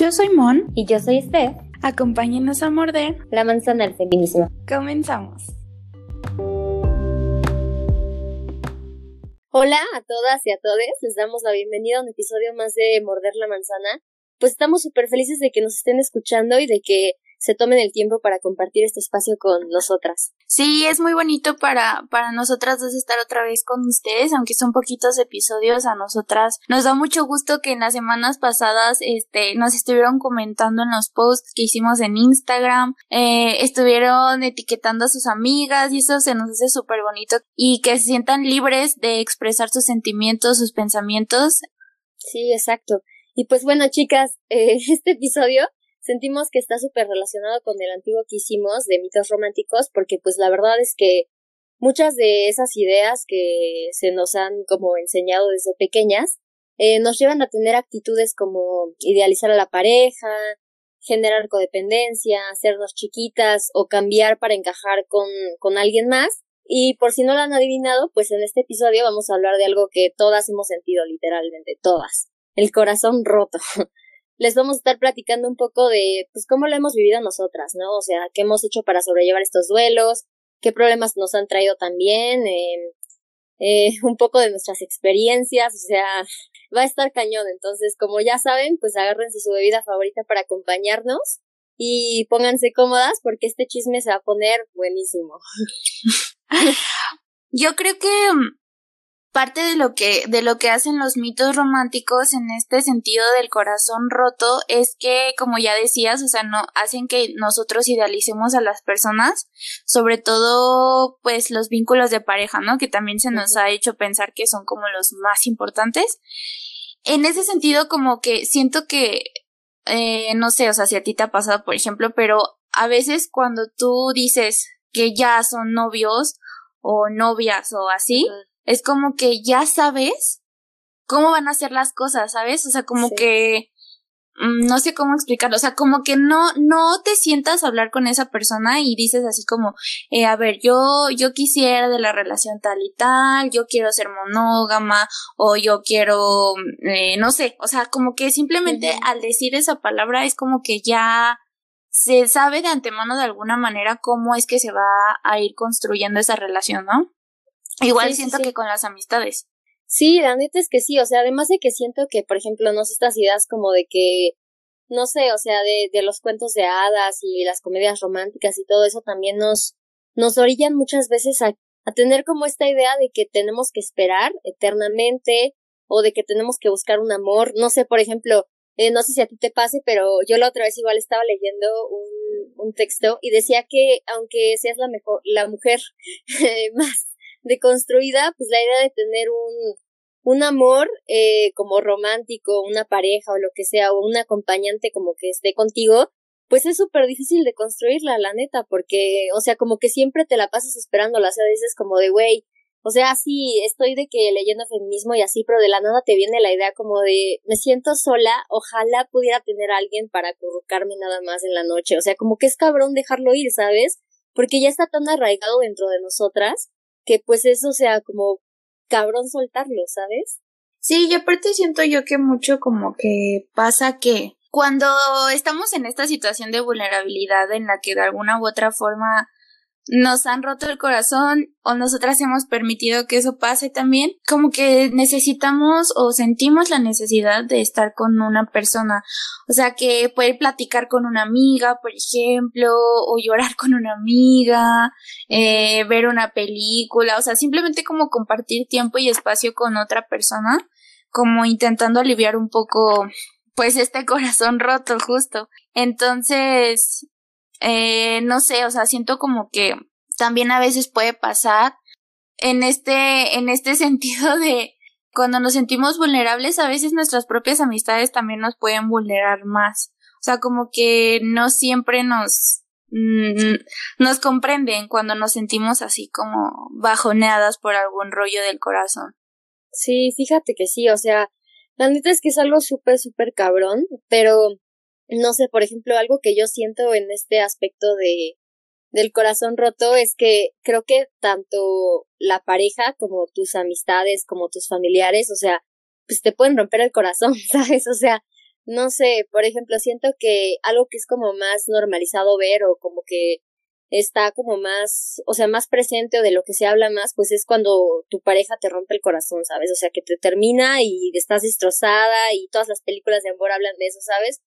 Yo soy Mon. Y yo soy Steph. Acompáñenos a morder la manzana del feminismo. Comenzamos. Hola a todas y a todos. Les damos la bienvenida a un episodio más de Morder la manzana. Pues estamos súper felices de que nos estén escuchando y de que se tomen el tiempo para compartir este espacio con nosotras. Sí, es muy bonito para, para nosotras dos estar otra vez con ustedes, aunque son poquitos episodios a nosotras. Nos da mucho gusto que en las semanas pasadas, este, nos estuvieron comentando en los posts que hicimos en Instagram, eh, estuvieron etiquetando a sus amigas y eso se nos hace súper bonito y que se sientan libres de expresar sus sentimientos, sus pensamientos. Sí, exacto. Y pues bueno, chicas, eh, este episodio sentimos que está súper relacionado con el antiguo que hicimos de mitos románticos, porque pues la verdad es que muchas de esas ideas que se nos han como enseñado desde pequeñas eh, nos llevan a tener actitudes como idealizar a la pareja, generar codependencia, hacernos chiquitas o cambiar para encajar con, con alguien más. Y por si no lo han adivinado, pues en este episodio vamos a hablar de algo que todas hemos sentido literalmente, todas. El corazón roto. les vamos a estar platicando un poco de, pues, cómo lo hemos vivido nosotras, ¿no? O sea, qué hemos hecho para sobrellevar estos duelos, qué problemas nos han traído también, eh, eh, un poco de nuestras experiencias, o sea, va a estar cañón. Entonces, como ya saben, pues agárrense su bebida favorita para acompañarnos y pónganse cómodas porque este chisme se va a poner buenísimo. Yo creo que mm, parte de lo que de lo que hacen los mitos románticos en este sentido del corazón roto es que como ya decías, o sea, no hacen que nosotros idealicemos a las personas, sobre todo pues los vínculos de pareja, ¿no? Que también se nos ha hecho pensar que son como los más importantes. En ese sentido como que siento que eh, no sé, o sea, si a ti te ha pasado, por ejemplo, pero a veces cuando tú dices que ya son novios o novias o así, es como que ya sabes cómo van a ser las cosas, ¿sabes? O sea, como que mm, no sé cómo explicarlo, o sea, como que no, no te sientas a hablar con esa persona y dices así como, eh, a ver, yo, yo quisiera de la relación tal y tal, yo quiero ser monógama, o yo quiero, eh, no sé, o sea, como que simplemente al decir esa palabra es como que ya se sabe de antemano de alguna manera cómo es que se va a ir construyendo esa relación, ¿no? Igual siento que con las amistades. Sí, la neta es que sí, o sea, además de que siento que, por ejemplo, no sé, estas ideas como de que, no sé, o sea, de, de los cuentos de hadas y las comedias románticas y todo eso también nos, nos orillan muchas veces a, a tener como esta idea de que tenemos que esperar eternamente o de que tenemos que buscar un amor. No sé, por ejemplo, eh, no sé si a ti te pase, pero yo la otra vez igual estaba leyendo un, un texto y decía que aunque seas la mejor, la mujer más deconstruida, pues la idea de tener un, un amor eh, como romántico, una pareja o lo que sea, o un acompañante como que esté contigo, pues es súper difícil de construirla, la neta, porque, o sea, como que siempre te la pasas esperándola, o sea, veces como de, güey, o sea, sí, estoy de que leyendo feminismo y así, pero de la nada te viene la idea como de, me siento sola, ojalá pudiera tener alguien para acurrucarme nada más en la noche, o sea, como que es cabrón dejarlo ir, ¿sabes? Porque ya está tan arraigado dentro de nosotras que pues eso sea como cabrón soltarlo, ¿sabes? Sí, y aparte siento yo que mucho como que pasa que cuando estamos en esta situación de vulnerabilidad en la que de alguna u otra forma nos han roto el corazón o nosotras hemos permitido que eso pase también, como que necesitamos o sentimos la necesidad de estar con una persona, o sea, que poder platicar con una amiga, por ejemplo, o llorar con una amiga, eh, ver una película, o sea, simplemente como compartir tiempo y espacio con otra persona, como intentando aliviar un poco pues este corazón roto justo. Entonces, eh, no sé, o sea, siento como que también a veces puede pasar en este, en este sentido de cuando nos sentimos vulnerables, a veces nuestras propias amistades también nos pueden vulnerar más. O sea, como que no siempre nos, mm, nos comprenden cuando nos sentimos así como bajoneadas por algún rollo del corazón. Sí, fíjate que sí, o sea, la neta es que es algo súper, súper cabrón, pero no sé, por ejemplo, algo que yo siento en este aspecto de del corazón roto es que creo que tanto la pareja como tus amistades, como tus familiares, o sea, pues te pueden romper el corazón, ¿sabes? O sea, no sé, por ejemplo, siento que algo que es como más normalizado ver o como que está como más, o sea, más presente o de lo que se habla más, pues es cuando tu pareja te rompe el corazón, ¿sabes? O sea, que te termina y estás destrozada y todas las películas de amor hablan de eso, ¿sabes?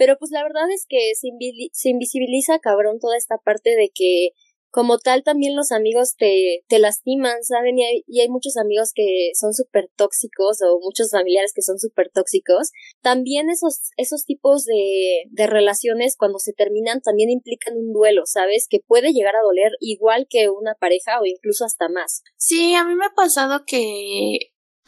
Pero pues la verdad es que se, se invisibiliza cabrón toda esta parte de que como tal también los amigos te, te lastiman, ¿saben? Y hay, y hay muchos amigos que son súper tóxicos o muchos familiares que son súper tóxicos. También esos, esos tipos de, de relaciones cuando se terminan también implican un duelo, ¿sabes? Que puede llegar a doler igual que una pareja o incluso hasta más. Sí, a mí me ha pasado que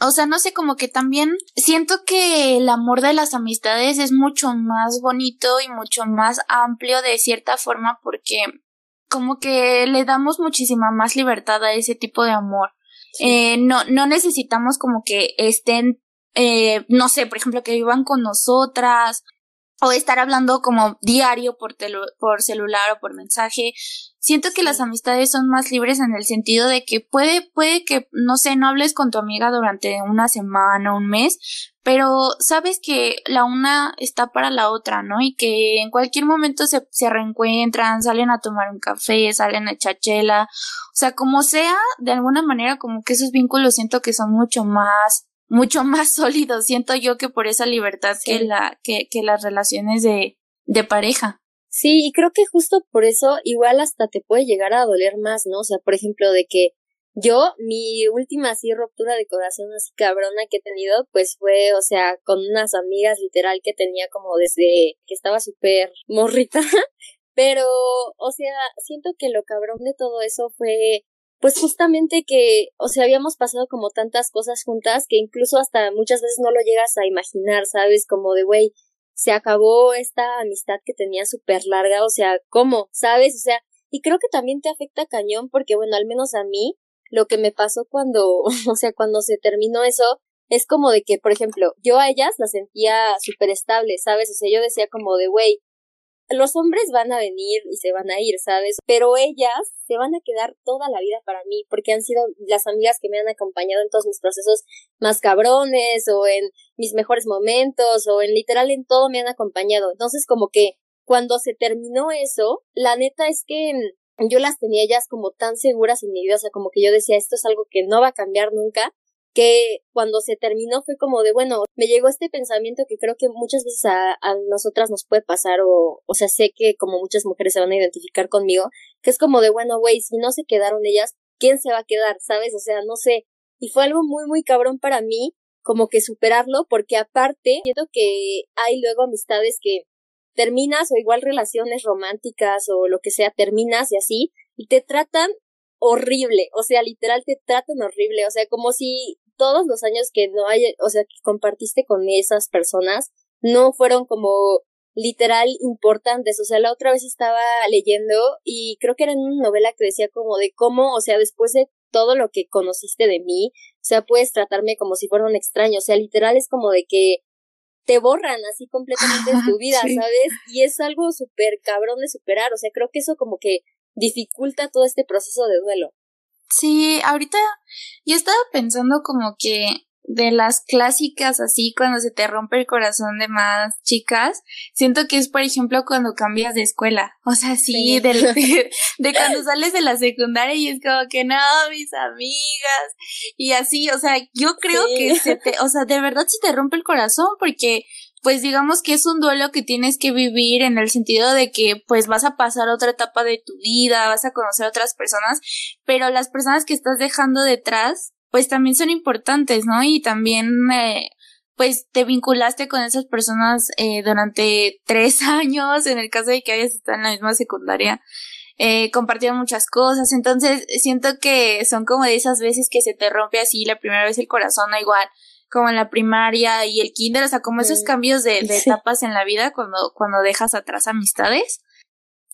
o sea, no sé, como que también siento que el amor de las amistades es mucho más bonito y mucho más amplio de cierta forma porque como que le damos muchísima más libertad a ese tipo de amor. Eh, no, no necesitamos como que estén, eh, no sé, por ejemplo, que vivan con nosotras o estar hablando como diario por, por celular o por mensaje. Siento que las amistades son más libres en el sentido de que puede, puede que, no sé, no hables con tu amiga durante una semana, un mes, pero sabes que la una está para la otra, ¿no? Y que en cualquier momento se, se reencuentran, salen a tomar un café, salen a chachela, o sea, como sea, de alguna manera como que esos vínculos siento que son mucho más mucho más sólidos, siento yo que por esa libertad que la, que, que las relaciones de, de pareja. Sí, y creo que justo por eso igual hasta te puede llegar a doler más, ¿no? O sea, por ejemplo, de que yo, mi última así ruptura de corazón así cabrona que he tenido, pues fue, o sea, con unas amigas literal que tenía como desde que estaba súper morrita. Pero, o sea, siento que lo cabrón de todo eso fue pues justamente que, o sea, habíamos pasado como tantas cosas juntas que incluso hasta muchas veces no lo llegas a imaginar, ¿sabes? Como de, güey, se acabó esta amistad que tenía súper larga, o sea, ¿cómo? ¿Sabes? O sea, y creo que también te afecta cañón porque, bueno, al menos a mí, lo que me pasó cuando, o sea, cuando se terminó eso, es como de que, por ejemplo, yo a ellas las sentía súper estables, ¿sabes? O sea, yo decía como de, güey, los hombres van a venir y se van a ir, ¿sabes? Pero ellas se van a quedar toda la vida para mí, porque han sido las amigas que me han acompañado en todos mis procesos más cabrones, o en mis mejores momentos, o en literal en todo me han acompañado. Entonces, como que cuando se terminó eso, la neta es que yo las tenía ellas como tan seguras en mi vida, o sea, como que yo decía, esto es algo que no va a cambiar nunca, que cuando se terminó fue como de, bueno, me llegó este pensamiento que creo que muchas veces a, a nosotras nos puede pasar o, o sea, sé que como muchas mujeres se van a identificar conmigo, que es como de, bueno, güey, si no se quedaron ellas, ¿quién se va a quedar? ¿Sabes? O sea, no sé. Y fue algo muy, muy cabrón para mí, como que superarlo, porque aparte, siento que hay luego amistades que terminas o igual relaciones románticas o lo que sea, terminas y así, y te tratan horrible, o sea, literal te tratan horrible, o sea, como si todos los años que no hay, o sea, que compartiste con esas personas, no fueron como literal importantes. O sea, la otra vez estaba leyendo y creo que era en una novela que decía como de cómo, o sea, después de todo lo que conociste de mí, o sea, puedes tratarme como si fuera un extraño. O sea, literal es como de que te borran así completamente de tu vida, ¿sabes? Y es algo súper cabrón de superar. O sea, creo que eso como que dificulta todo este proceso de duelo. Sí, ahorita yo estaba pensando como que de las clásicas así cuando se te rompe el corazón de más chicas, siento que es por ejemplo cuando cambias de escuela, o sea, sí, De, de, cuando sales de la secundaria y es como que no, mis amigas y así, o sea, yo creo que se te, o sea, de verdad se te rompe el corazón porque pues digamos que es un duelo que tienes que vivir en el sentido de que pues vas a pasar otra etapa de tu vida, vas a conocer a otras personas, pero las personas que estás dejando detrás pues también son importantes, ¿no? Y también eh, pues te vinculaste con esas personas eh, durante tres años, en el caso de que hayas estado en la misma secundaria, eh, compartieron muchas cosas, entonces siento que son como de esas veces que se te rompe así la primera vez el corazón, igual como en la primaria y el kinder, o sea, como esos cambios de, etapas en la vida cuando, cuando dejas atrás amistades.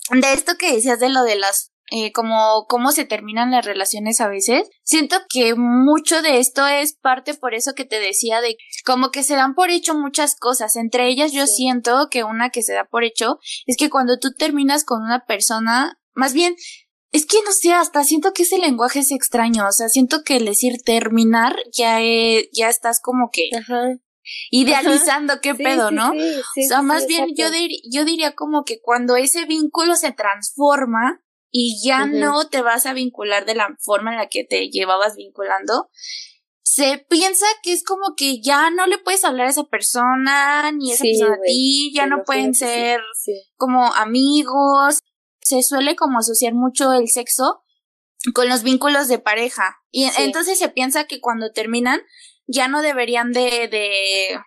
De esto que decías de lo de las, eh, como cómo se terminan las relaciones a veces, siento que mucho de esto es parte por eso que te decía de como que se dan por hecho muchas cosas. Entre ellas yo siento que una que se da por hecho es que cuando tú terminas con una persona, más bien es que no sé, hasta siento que ese lenguaje es extraño, o sea, siento que el decir terminar ya, ya estás como que... idealizando qué pedo, ¿no? o sea, más bien yo, yo diría como que cuando ese vínculo se transforma y ya no te vas a vincular de la forma en la que te llevabas vinculando, se piensa que es como que ya no le puedes hablar a esa persona, ni esa persona a ti, ya no pueden ser como amigos. Se suele como asociar mucho el sexo con los vínculos de pareja. Y entonces se piensa que cuando terminan ya no deberían de, de,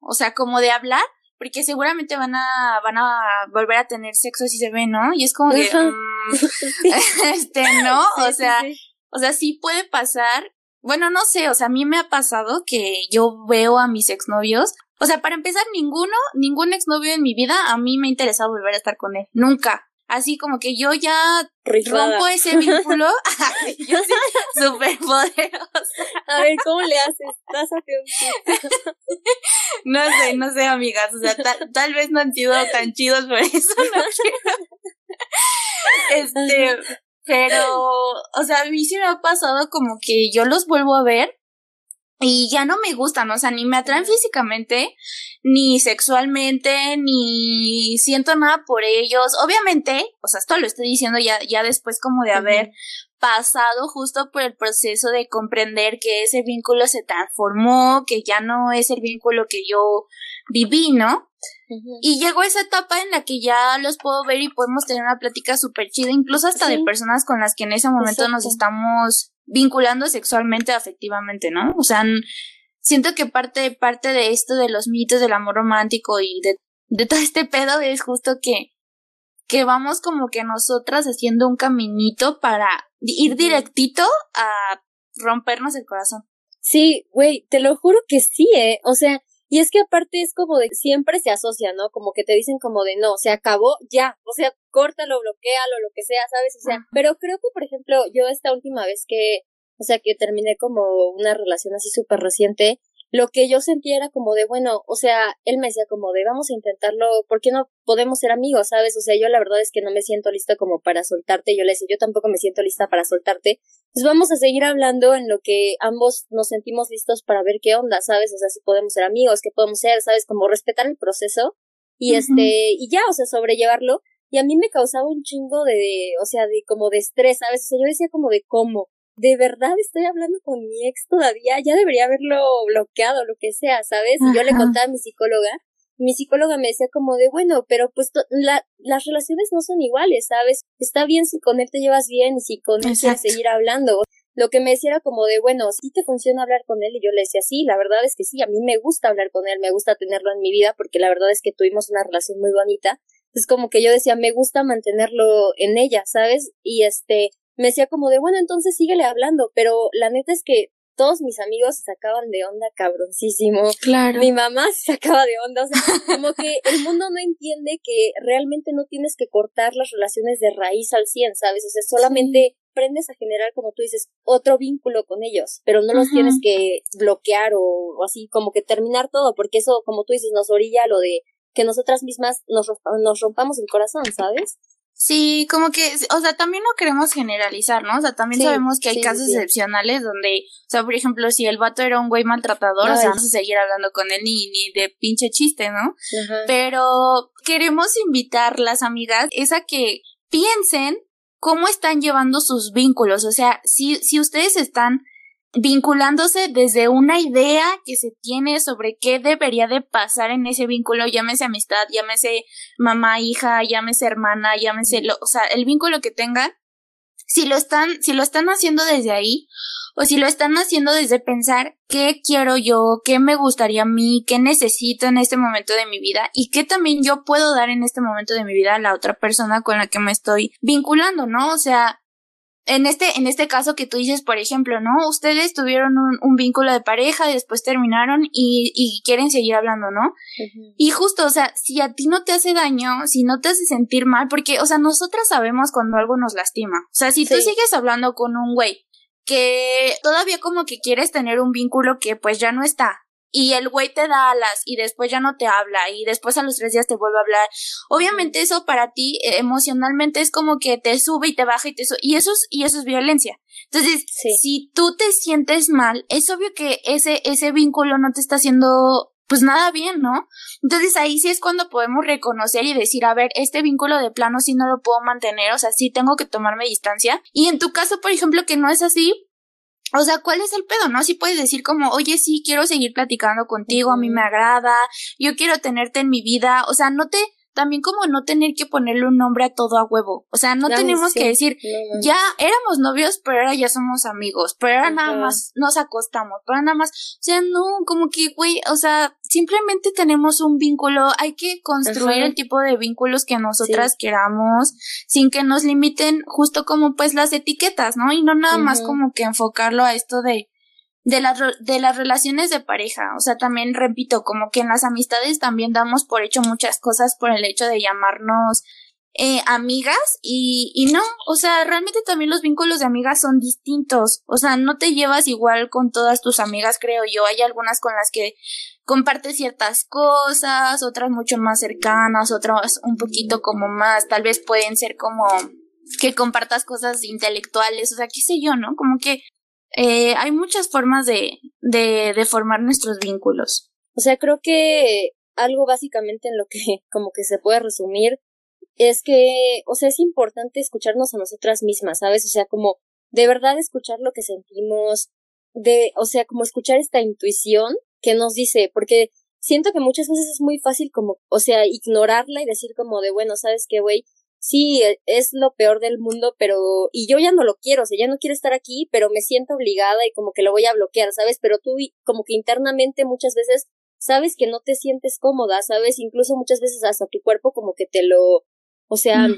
o sea, como de hablar, porque seguramente van a, van a volver a tener sexo si se ven, ¿no? Y es como que, mm, este, ¿no? o sea, o sea, sí puede pasar bueno, no sé, o sea, a mí me ha pasado que yo veo a mis exnovios. O sea, para empezar, ninguno, ningún exnovio en mi vida a mí me ha interesado volver a estar con él. Nunca. Así como que yo ya rompo ese vínculo. yo soy súper poderosa. A ver, ¿cómo le haces? Pásate un No sé, no sé, amigas. O sea, tal vez no han sido tan chidos por eso no quiero. Este, pero, o sea, a mí sí me ha pasado como que yo los vuelvo a ver y ya no me gustan, o sea, ni me atraen físicamente, ni sexualmente, ni siento nada por ellos. Obviamente, o sea, esto lo estoy diciendo ya, ya después como de haber pasado justo por el proceso de comprender que ese vínculo se transformó, que ya no es el vínculo que yo viví, ¿no? Y llegó esa etapa en la que ya los puedo ver y podemos tener una plática súper chida, incluso hasta de personas con las que en ese momento nos estamos vinculando sexualmente, afectivamente, ¿no? O sea, siento que parte, parte de esto de los mitos del amor romántico y de, de todo este pedo es justo que, que vamos como que nosotras haciendo un caminito para ir directito a rompernos el corazón. Sí, güey, te lo juro que sí, eh. O sea, y es que aparte es como de siempre se asocia, ¿no? Como que te dicen como de no, se acabó ya, o sea, córtalo, bloquealo, lo que sea, ¿sabes? O sea, pero creo que, por ejemplo, yo esta última vez que, o sea, que terminé como una relación así súper reciente, lo que yo sentía era como de, bueno, o sea, él me decía como de, vamos a intentarlo, ¿por qué no podemos ser amigos, sabes? O sea, yo la verdad es que no me siento lista como para soltarte, yo le decía, yo tampoco me siento lista para soltarte, pues vamos a seguir hablando en lo que ambos nos sentimos listos para ver qué onda, ¿sabes? O sea, si podemos ser amigos, qué podemos ser, ¿sabes? Como respetar el proceso y este, y ya, o sea, sobrellevarlo. Y a mí me causaba un chingo de, o sea, de como de estrés, ¿sabes? O sea, yo decía como de cómo, de verdad estoy hablando con mi ex todavía, ya debería haberlo bloqueado, lo que sea, ¿sabes? Y yo le contaba a mi psicóloga, mi psicóloga me decía como de, bueno, pero pues la, las relaciones no son iguales, ¿sabes? Está bien si con él te llevas bien y si con él quieres seguir hablando. Lo que me decía era como de, bueno, si te funciona hablar con él? Y yo le decía, sí, la verdad es que sí, a mí me gusta hablar con él, me gusta tenerlo en mi vida porque la verdad es que tuvimos una relación muy bonita. Es como que yo decía, me gusta mantenerlo en ella, ¿sabes? Y este, me decía como de, bueno, entonces síguele hablando, pero la neta es que todos mis amigos se sacaban de onda cabroncísimo. Claro. Mi mamá se sacaba de onda. O sea, como que el mundo no entiende que realmente no tienes que cortar las relaciones de raíz al 100, ¿sabes? O sea, solamente aprendes a generar, como tú dices, otro vínculo con ellos, pero no los tienes que bloquear o, o, así como que terminar todo, porque eso, como tú dices, nos orilla lo de que nosotras mismas nos, nos rompamos el corazón, ¿sabes? Sí, como que, o sea, también no queremos generalizar, ¿no? O sea, también sabemos que hay casos excepcionales donde, o sea, por ejemplo, si el vato era un güey maltratador, o sea, vamos a seguir hablando con él ni, ni de pinche chiste, ¿no? Pero queremos invitar las amigas es a que piensen cómo están llevando sus vínculos, o sea, si, si ustedes están vinculándose desde una idea que se tiene sobre qué debería de pasar en ese vínculo, llámese amistad, llámese mamá, hija, llámese hermana, llámese lo, o sea, el vínculo que tengan, si lo están, si lo están haciendo desde ahí, o si lo están haciendo desde pensar qué quiero yo, qué me gustaría a mí, qué necesito en este momento de mi vida y qué también yo puedo dar en este momento de mi vida a la otra persona con la que me estoy vinculando, ¿no? O sea, en este, en este caso que tú dices, por ejemplo, ¿no? Ustedes tuvieron un, un vínculo de pareja y después terminaron y, y quieren seguir hablando, ¿no? Y justo, o sea, si a ti no te hace daño, si no te hace sentir mal, porque, o sea, nosotras sabemos cuando algo nos lastima. O sea, si tú sigues hablando con un güey que todavía como que quieres tener un vínculo que pues ya no está, y el güey te da alas y después ya no te habla y después a los tres días te vuelve a hablar. Obviamente eso para ti eh, emocionalmente es como que te sube y te baja y te sube y eso es, y eso es violencia. Entonces, si tú te sientes mal, es obvio que ese, ese vínculo no te está haciendo pues nada bien, ¿no? Entonces ahí sí es cuando podemos reconocer y decir, a ver, este vínculo de plano sí no lo puedo mantener, o sea, sí tengo que tomarme distancia. Y en tu caso, por ejemplo, que no es así, o sea, ¿cuál es el pedo? ¿No? Si puedes decir como, oye, sí, quiero seguir platicando contigo, a mí me agrada, yo quiero tenerte en mi vida, o sea, no te, también como no tener que ponerle un nombre a todo a huevo. O sea, no tenemos que decir, ya éramos novios, pero ahora ya somos amigos, pero ahora nada más nos acostamos, pero nada más, o sea, no, como que, güey, o sea, simplemente tenemos un vínculo, hay que construir el tipo de vínculos que nosotras queramos, sin que nos limiten justo como pues las etiquetas, ¿no? Y no nada más como que enfocarlo a esto de, de, las de las relaciones de pareja. O sea, también repito, como que en las amistades también damos por hecho muchas cosas por el hecho de llamarnos eh, amigas y, y no, o sea, realmente también los vínculos de amigas son distintos. O sea, no te llevas igual con todas tus amigas, creo yo. Hay algunas con las que compartes ciertas cosas, otras mucho más cercanas, otras un poquito como más, tal vez pueden ser como que compartas cosas intelectuales, o sea, qué sé yo, ¿no? Como que eh, hay muchas formas de, de, de formar nuestros vínculos. O sea, creo que algo básicamente en lo que como que se puede resumir es que, o sea, es importante escucharnos a nosotras mismas, ¿sabes? O sea, como de verdad escuchar lo que sentimos, de, o sea, como escuchar esta intuición que nos dice, porque siento que muchas veces es muy fácil como, o sea, ignorarla y decir como de, bueno, ¿sabes qué, güey? Sí, e, es lo peor del mundo, pero, y yo ya no lo quiero, o sea, ya no quiero estar aquí, pero me siento obligada y como que lo voy a bloquear, ¿sabes? Pero tú como que internamente muchas veces sabes que no te sientes cómoda, ¿sabes? Incluso muchas veces hasta tu cuerpo como que te lo, o sea,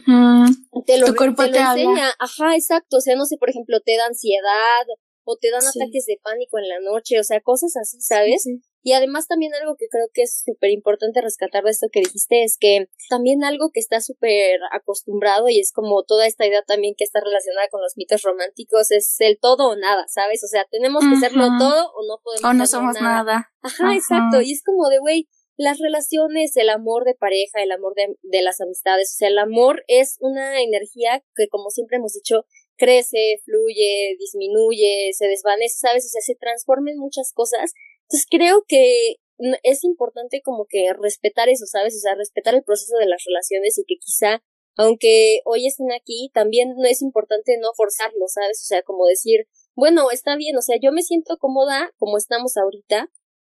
te lo, tu cuerpo te, enseña, ajá, exacto, o sea, no sé, por ejemplo, te da ansiedad o te dan ataques de pánico en la noche, o sea, cosas así, ¿sabes? Y además también algo que creo que es súper importante rescatar de esto que dijiste es que también algo que está súper acostumbrado y es como toda esta idea también que está relacionada con los mitos románticos es el todo o nada, ¿sabes? O sea, tenemos que serlo todo o no podemos O no somos nada. Ajá, exacto. Y es como de, güey, las relaciones, el amor de pareja, el amor de, de las amistades, o sea, el amor es una energía que como siempre hemos dicho, crece, fluye, disminuye, se desvanece, ¿sabes? O sea, se transforma en muchas cosas entonces creo que es importante como que respetar eso, ¿sabes? O sea, respetar el proceso de las relaciones y que quizá, aunque hoy estén aquí, también no es importante no forzarlo, ¿sabes? O sea, como decir, bueno, está bien, o sea, yo me siento cómoda como estamos ahorita,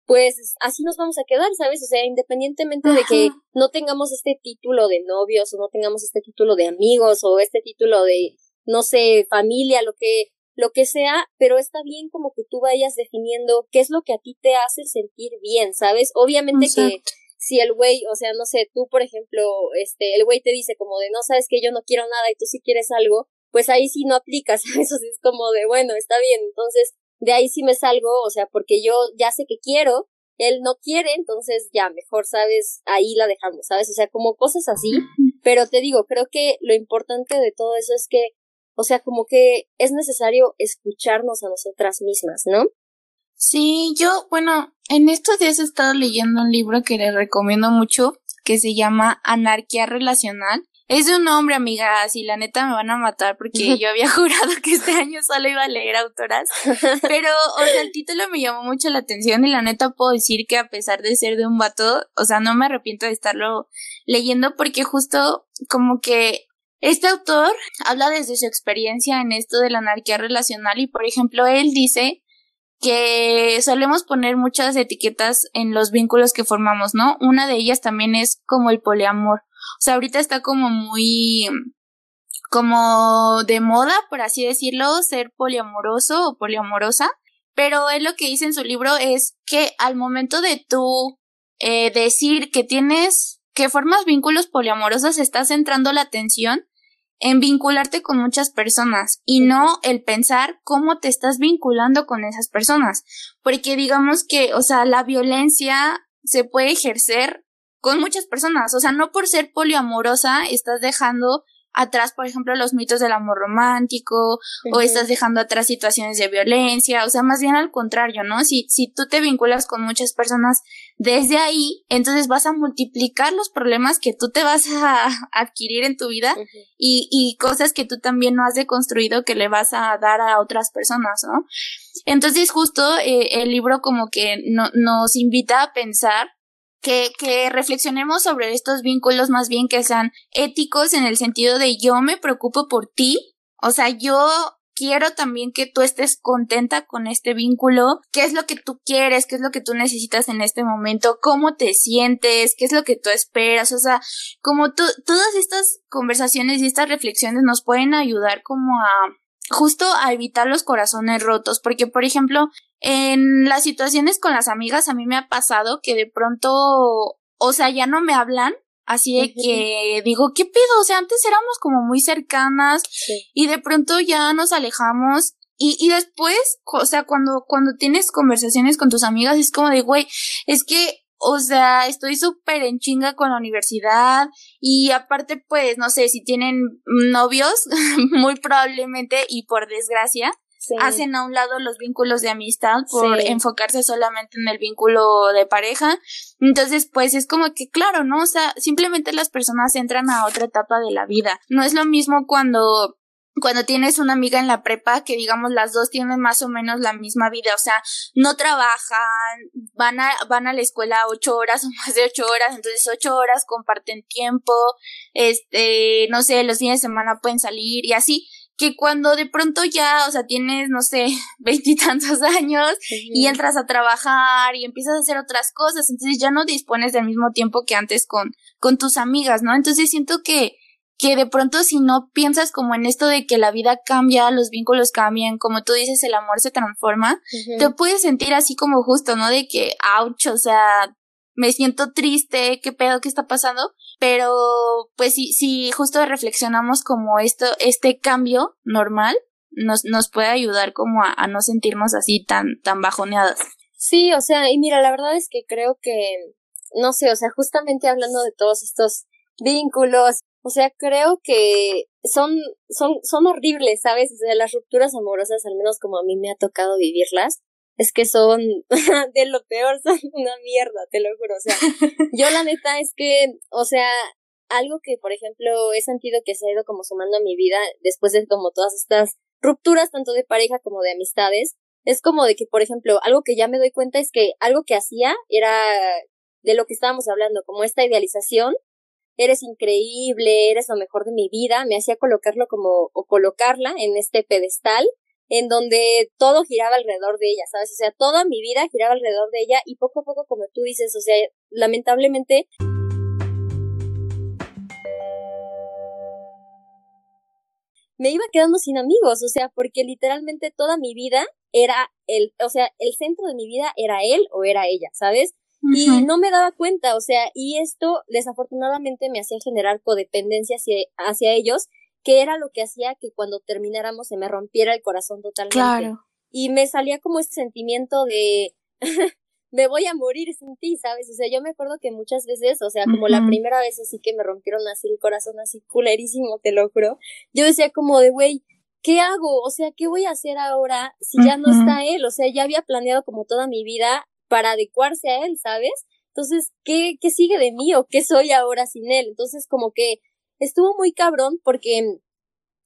pues así nos vamos a quedar, ¿sabes? O sea, independientemente de que no tengamos este título de novios o no tengamos este título de amigos o este título de, no sé, familia, lo que lo que sea, pero está bien como que tú vayas definiendo qué es lo que a ti te hace sentir bien, ¿sabes? Obviamente que si el güey, o sea, no sé, tú por ejemplo, este, el güey te dice como de no sabes que yo no quiero nada y tú sí quieres algo, pues ahí sí no aplicas, eso sí es como de bueno, está bien, entonces de ahí sí me salgo, o sea, porque yo ya sé que quiero, él no quiere, entonces ya mejor, sabes, ahí la dejamos, ¿sabes? O sea, como cosas así, pero te digo, creo que lo importante de todo eso es que o sea, como que es necesario escucharnos a nosotras mismas, ¿no? Sí, yo, bueno, en estos días he estado leyendo un libro que les recomiendo mucho, que se llama Anarquía Relacional. Es de un hombre, amiga, y la neta me van a matar porque yo había jurado que este año solo iba a leer autoras. Pero, o sea, el título me llamó mucho la atención y la neta puedo decir que a pesar de ser de un vato, o sea, no me arrepiento de estarlo leyendo porque justo como que este autor habla desde su experiencia en esto de la anarquía relacional y, por ejemplo, él dice que solemos poner muchas etiquetas en los vínculos que formamos, ¿no? Una de ellas también es como el poliamor. O sea, ahorita está como muy como de moda, por así decirlo, ser poliamoroso o poliamorosa. Pero él lo que dice en su libro es que al momento de tú eh, decir que tienes, que formas vínculos poliamorosos, estás centrando la atención en vincularte con muchas personas y no el pensar cómo te estás vinculando con esas personas. Porque digamos que, o sea, la violencia se puede ejercer con muchas personas. O sea, no por ser poliamorosa estás dejando atrás, por ejemplo, los mitos del amor romántico o estás dejando atrás situaciones de violencia, o sea, más bien al contrario, ¿no? Si, si tú te vinculas con muchas personas desde ahí, entonces vas a multiplicar los problemas que tú te vas a adquirir en tu vida y, y cosas que tú también no has deconstruido que le vas a dar a otras personas, ¿no? Entonces justo eh, el libro como que no, nos invita a pensar que, que reflexionemos sobre estos vínculos más bien que sean éticos en el sentido de yo me preocupo por ti, o sea, yo quiero también que tú estés contenta con este vínculo, qué es lo que tú quieres, qué es lo que tú necesitas en este momento, cómo te sientes, qué es lo que tú esperas, o sea, como tú, todas estas conversaciones y estas reflexiones nos pueden ayudar como a justo a evitar los corazones rotos, porque por ejemplo, en las situaciones con las amigas a mí me ha pasado que de pronto, o sea, ya no me hablan, así de que digo, ¿qué pido? O sea, antes éramos como muy cercanas y de pronto ya nos alejamos y, y después, o sea, cuando, cuando tienes conversaciones con tus amigas es como de, güey, es que o sea, estoy súper en chinga con la universidad y aparte, pues, no sé, si tienen novios, muy probablemente y por desgracia, hacen a un lado los vínculos de amistad por enfocarse solamente en el vínculo de pareja. Entonces, pues es como que, claro, ¿no? O sea, simplemente las personas entran a otra etapa de la vida. No es lo mismo cuando cuando tienes una amiga en la prepa que digamos las dos tienen más o menos la misma vida, o sea, no trabajan, van a, van a la escuela ocho horas o más de ocho horas, entonces ocho horas comparten tiempo, este, no sé, los fines de semana pueden salir y así que cuando de pronto ya, o sea, tienes, no sé, veintitantos años y entras a trabajar y empiezas a hacer otras cosas, entonces ya no dispones del mismo tiempo que antes con, con tus amigas, ¿no? Entonces siento que, que de pronto si no piensas como en esto de que la vida cambia, los vínculos cambian, como tú dices, el amor se transforma, te puedes sentir así como justo, ¿no? De que, ouch, o sea, me siento triste, qué pedo, qué está pasando, pero pues si, si justo reflexionamos como esto, este cambio normal, nos, nos puede ayudar como a, no sentirnos así tan, tan bajoneadas. Sí, o sea, y mira, la verdad es que creo que, no sé, o sea, justamente hablando de todos estos vínculos, o sea, creo que son, son, son horribles, ¿sabes? O sea, las rupturas amorosas, al menos como a mí me ha tocado vivirlas, es que son de lo peor, son una mierda, te lo juro. O sea, yo la neta es que, o sea, algo que, por ejemplo, he sentido que se ha ido como sumando a mi vida después de como todas estas rupturas, tanto de pareja como de amistades, es como de que, por ejemplo, algo que ya me doy cuenta es que algo que hacía era de lo que estábamos hablando, como esta idealización, eres increíble, eres lo mejor de mi vida, me hacía colocarlo como, o colocarla en este pedestal en donde todo giraba alrededor de ella, ¿sabes? O sea, toda mi vida giraba alrededor de ella y poco a poco, como tú dices, o sea, lamentablemente... me iba quedando sin amigos, o sea, porque literalmente toda mi vida era el, o sea, el centro de mi vida era él o era ella, ¿sabes? Y no me daba cuenta, o sea, y esto desafortunadamente me hacía generar codependencia hacia, hacia ellos que era lo que hacía que cuando termináramos se me rompiera el corazón totalmente. Claro. Y me salía como ese sentimiento de me voy a morir sin ti, ¿sabes? O sea, yo me acuerdo que muchas veces, o sea, como la primera vez así que me rompieron así el corazón así culerísimo, te lo juro, yo decía como de, güey, ¿qué hago? O sea, ¿qué voy a hacer ahora si ya no está él? O sea, ya había planeado como toda mi vida para adecuarse a él, ¿sabes? Entonces, ¿qué, qué sigue de mí o qué soy ahora sin él? Entonces, como que estuvo muy cabrón porque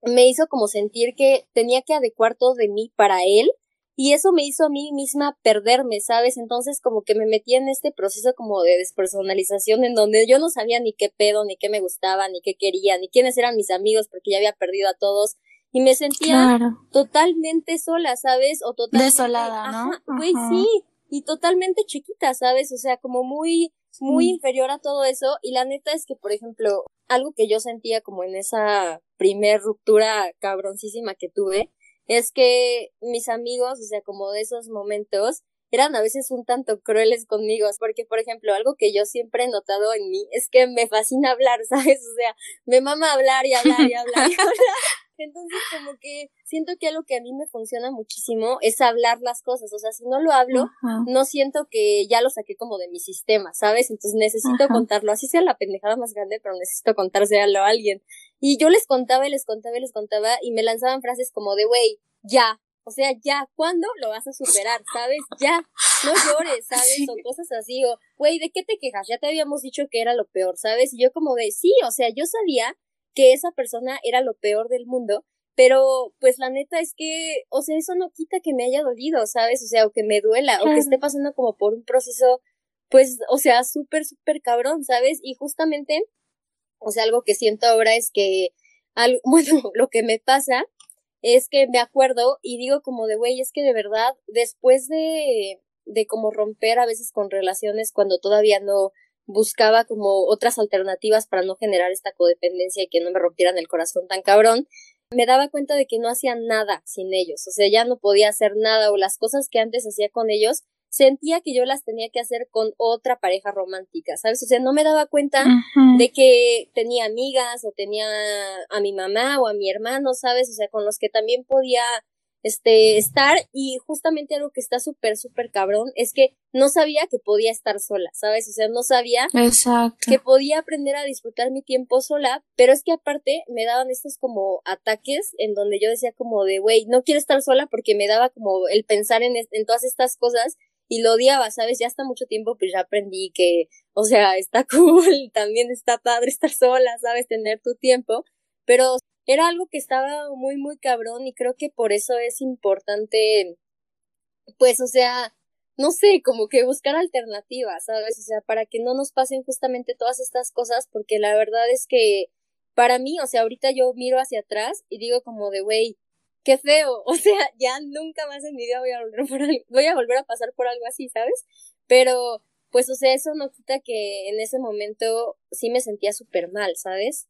me hizo como sentir que tenía que adecuar todo de mí para él y eso me hizo a mí misma perderme, ¿sabes? Entonces como que me metí en este proceso como de despersonalización en donde yo no sabía ni qué pedo, ni qué me gustaba, ni qué quería, ni quiénes eran mis amigos porque ya había perdido a todos y me sentía totalmente sola, ¿sabes? O totalmente desolada, ¿no? Güey, sí, y totalmente chiquita, ¿sabes? O sea, como muy muy inferior a todo eso y la neta es que, por ejemplo, algo que yo sentía como en esa primer ruptura cabroncísima que tuve, es que mis amigos, o sea, como de esos momentos, eran a veces un tanto crueles conmigo, porque, por ejemplo, algo que yo siempre he notado en mí es que me fascina hablar, ¿sabes? O sea, me mama hablar y hablar y hablar y hablar. Entonces, como que siento que algo que a mí me funciona muchísimo es hablar las cosas. O sea, si no lo hablo, no siento que ya lo saqué como de mi sistema, ¿sabes? Entonces necesito contarlo. Así sea la pendejada más grande, pero necesito contárselo a alguien. Y yo les contaba y les contaba y les contaba y me lanzaban frases como de, güey, ya. O sea, ya, ¿cuándo lo vas a superar? ¿Sabes? Ya, no llores, ¿sabes? O cosas así, o, güey, ¿de qué te quejas? Ya te habíamos dicho que era lo peor, ¿sabes? Y yo como de, sí, o sea, yo sabía que esa persona era lo peor del mundo, pero pues la neta es que, o sea, eso no quita que me haya dolido, ¿sabes? O sea, o que me duela, o que esté pasando como por un proceso, pues, o sea, súper, súper cabrón, ¿sabes? Y justamente, o sea, algo que siento ahora es que, algo, bueno, lo que me pasa es que me acuerdo y digo como de, güey, es que de verdad, después de, de como romper a veces con relaciones cuando todavía no buscaba como otras alternativas para no generar esta codependencia y que no me rompieran el corazón tan cabrón, me daba cuenta de que no hacía nada sin ellos, o sea, ya no podía hacer nada o las cosas que antes hacía con ellos sentía que yo las tenía que hacer con otra pareja romántica, ¿sabes? O sea, no me daba cuenta de que tenía amigas o tenía a mi mamá o a mi hermano, ¿sabes? O sea, con los que también podía este, estar y justamente algo que está súper, súper cabrón es que no sabía que podía estar sola, ¿sabes? O sea, no sabía que podía aprender a disfrutar mi tiempo sola, pero es que aparte me daban estos como ataques en donde yo decía como de, güey, no quiero estar sola porque me daba como el pensar en, en todas estas cosas y lo odiaba, ¿sabes? Ya hasta mucho tiempo pues ya aprendí que, o sea, está cool, también está padre estar sola, ¿sabes? Tener tu tiempo, pero era algo que estaba muy, muy cabrón y creo que por eso es importante, pues, o sea, no sé, como que buscar alternativas, ¿sabes? O sea, para que no nos pasen justamente todas estas cosas, porque la verdad es que para mí, o sea, ahorita yo miro hacia atrás y digo como de, güey, qué feo, o sea, ya nunca más en mi vida voy a volver voy a volver a pasar por algo así, ¿sabes? Pero, pues, o sea, eso no quita que en ese momento sí me sentía súper mal, ¿sabes?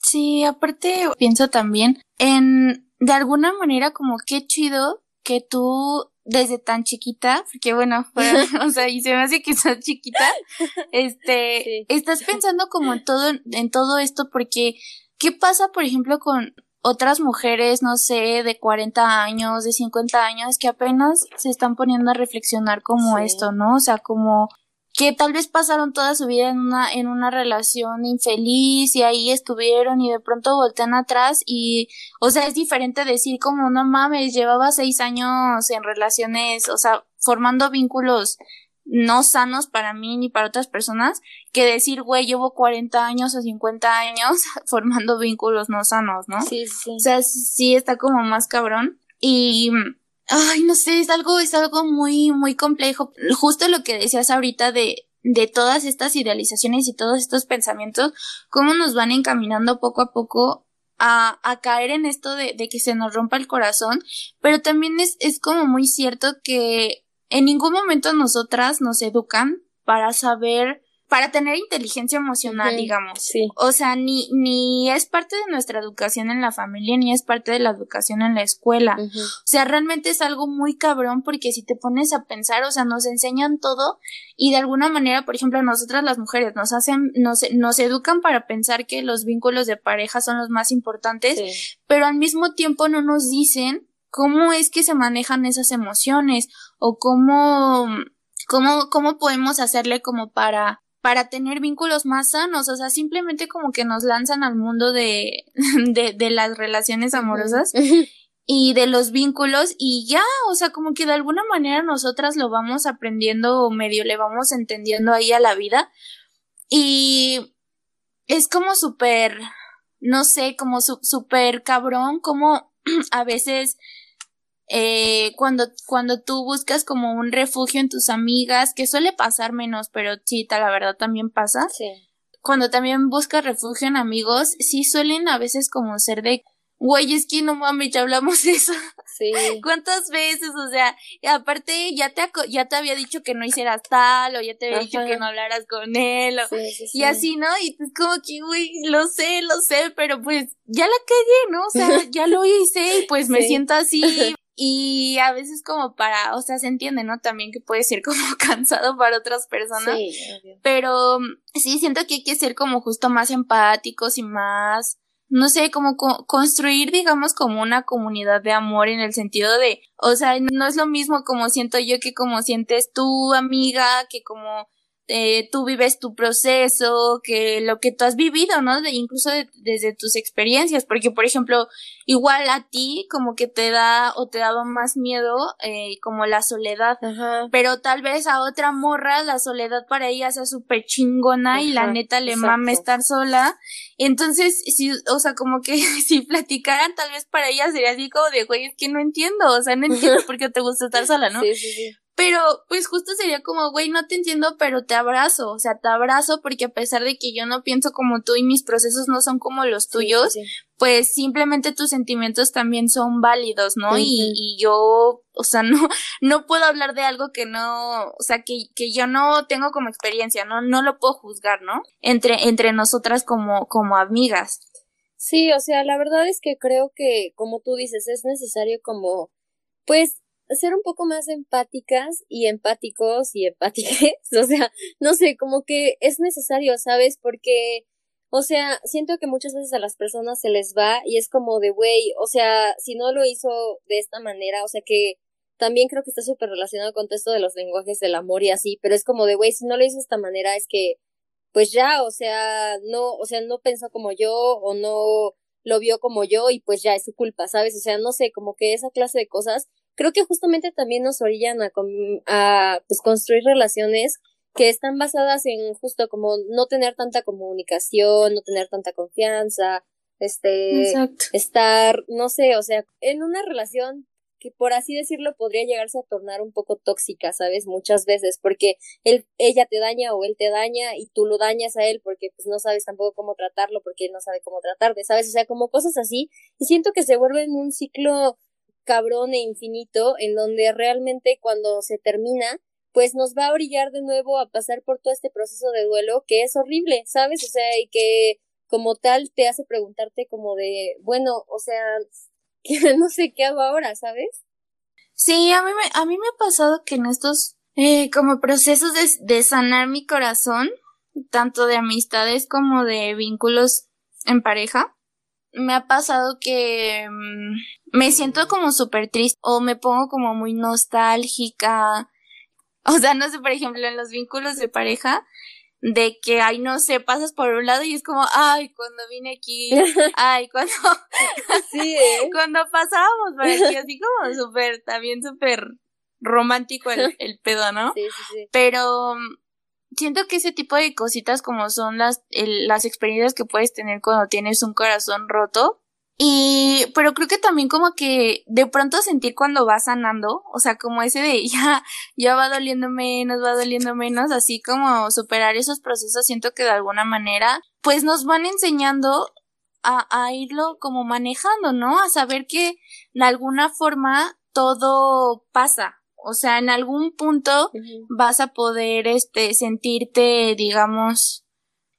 Sí, aparte pienso también en, de alguna manera como qué chido que tú desde tan chiquita, porque bueno, o sea, y se me hace que estás chiquita, este, estás pensando como en todo, en todo esto, porque, ¿qué pasa, por ejemplo, con otras mujeres, no sé, de 40 años, de 50 años, que apenas se están poniendo a reflexionar como esto, ¿no? O sea, como que tal vez pasaron toda su vida en una, en una relación infeliz y ahí estuvieron y de pronto voltean atrás y, o sea, es diferente decir como, no mames, llevaba seis años en relaciones, o sea, formando vínculos no sanos para mí ni para otras personas, que decir, güey, llevo 40 años o 50 años formando vínculos no sanos, ¿no? Sí, sí. O sea, sí está como más cabrón. Y Ay, no sé, es algo, es algo muy, muy complejo. Justo lo que decías ahorita de, de todas estas idealizaciones y todos estos pensamientos, cómo nos van encaminando poco a poco a, a caer en esto de, de que se nos rompa el corazón, pero también es, es como muy cierto que en ningún momento nosotras nos educan para saber para tener inteligencia emocional, digamos. Sí. O sea, ni, ni es parte de nuestra educación en la familia, ni es parte de la educación en la escuela. O sea, realmente es algo muy cabrón porque si te pones a pensar, o sea, nos enseñan todo y de alguna manera, por ejemplo, nosotras las mujeres nos hacen, nos, nos educan para pensar que los vínculos de pareja son los más importantes, pero al mismo tiempo no nos dicen cómo es que se manejan esas emociones o cómo, cómo, cómo podemos hacerle como para para tener vínculos más sanos, o sea, simplemente como que nos lanzan al mundo de, de, de las relaciones amorosas y de los vínculos y ya, o sea, como que de alguna manera nosotras lo vamos aprendiendo o medio le vamos entendiendo ahí a la vida. Y es como súper, no sé, como súper cabrón, como a veces eh, cuando, cuando tú buscas como un refugio en tus amigas, que suele pasar menos, pero sí, la verdad también pasa. Sí. Cuando también buscas refugio en amigos, sí suelen a veces como ser de, güey, es que no mames, ya hablamos eso. Sí. ¿Cuántas veces? O sea, y aparte ya te, ya te había dicho que no hicieras tal, o ya te había dicho que no hablaras con él, o, y así, ¿no? Y es como que, güey, lo sé, lo sé, pero pues ya la cagué, ¿no? O sea, ya lo hice y pues me siento así, y a veces como para, o sea, se entiende, ¿no? También que puede ser como cansado para otras personas. Sí, pero sí, siento que hay que ser como justo más empáticos y más, no sé, como construir, digamos, como una comunidad de amor en el sentido de, o sea, no es lo mismo como siento yo que como sientes tú, amiga, que como eh, tú vives tu proceso, que lo que tú has vivido, ¿no? De, incluso desde tus experiencias, porque por ejemplo, igual a ti como que te da o te daba más miedo eh, como la soledad, pero tal vez a otra morra la soledad para ella sea súper chingona y la neta le mame estar sola, entonces, si, o sea, como que si platicaran tal vez para ella sería así como de, güey, es que no entiendo, o sea, no entiendo por qué te gusta estar sola, ¿no? Sí, sí, sí. Pero, pues justo sería como, güey, no te entiendo, pero te abrazo. O sea, te abrazo porque a pesar de que yo no pienso como tú y mis procesos no son como los tuyos, pues simplemente tus sentimientos también son válidos, ¿no? y, y, yo, o sea, no, no puedo hablar de algo que no, o sea, que, que yo no tengo como experiencia, ¿no? No lo puedo juzgar, ¿no? Entre, entre nosotras como, como amigas. Sí, o sea, la verdad es que creo que, como tú dices, es necesario como, pues, ser un poco más empáticas y empáticos y empátiques, o sea, no sé, como que es necesario, ¿sabes? Porque, o sea, siento que muchas veces a las personas se les va y es como de, güey, o sea, si no lo hizo de esta manera, o sea que también creo que está súper relacionado con todo esto de los lenguajes del amor y así, pero es como de, güey, si no lo hizo de esta manera es que, pues ya, o sea, no, o sea, no pensó como yo o no lo vio como yo y pues ya es su culpa, ¿sabes? O sea, no sé, como que esa clase de cosas creo que justamente también nos orillan a, a pues, construir relaciones que están basadas en justo como no tener tanta comunicación, no tener tanta confianza, este, estar, no sé, o sea, en una relación que por así decirlo podría llegarse a tornar un poco tóxica, ¿sabes? Muchas veces, porque él, ella te daña o él te daña y tú lo dañas a él porque pues no sabes tampoco cómo tratarlo porque él no sabe cómo tratarte, ¿sabes? O sea, como cosas así y siento que se vuelven un ciclo cabrón e infinito en donde realmente cuando se termina, pues nos va a orillar de nuevo a pasar por todo este proceso de duelo que es horrible, ¿sabes? O sea, y que como tal te hace preguntarte como de, bueno, o sea, que no sé qué hago ahora, ¿sabes? Sí, a mí me, a me ha pasado que en estos eh, como procesos de sanar mi corazón, tanto de amistades como de vínculos en pareja, me ha pasado que mm, me siento como súper triste o me pongo como muy nostálgica. O sea, no sé, por ejemplo, en los vínculos de pareja, de que, ay, no sé, pasas por un lado y es como, ay, cuando vine aquí, ay, cuando, sí, ¿eh? cuando pasábamos por aquí, así como súper, también súper romántico el, el pedo, ¿no? Sí, sí, sí. Pero siento que ese tipo de cositas como son las, las experiencias que puedes tener cuando tienes un corazón roto. Y, pero creo que también como que de pronto sentir cuando va sanando, o sea, como ese de ya, ya va doliendo menos, va doliendo menos, así como superar esos procesos, siento que de alguna manera, pues nos van enseñando a, a irlo como manejando, ¿no? A saber que de alguna forma todo pasa, o sea, en algún punto vas a poder este sentirte, digamos,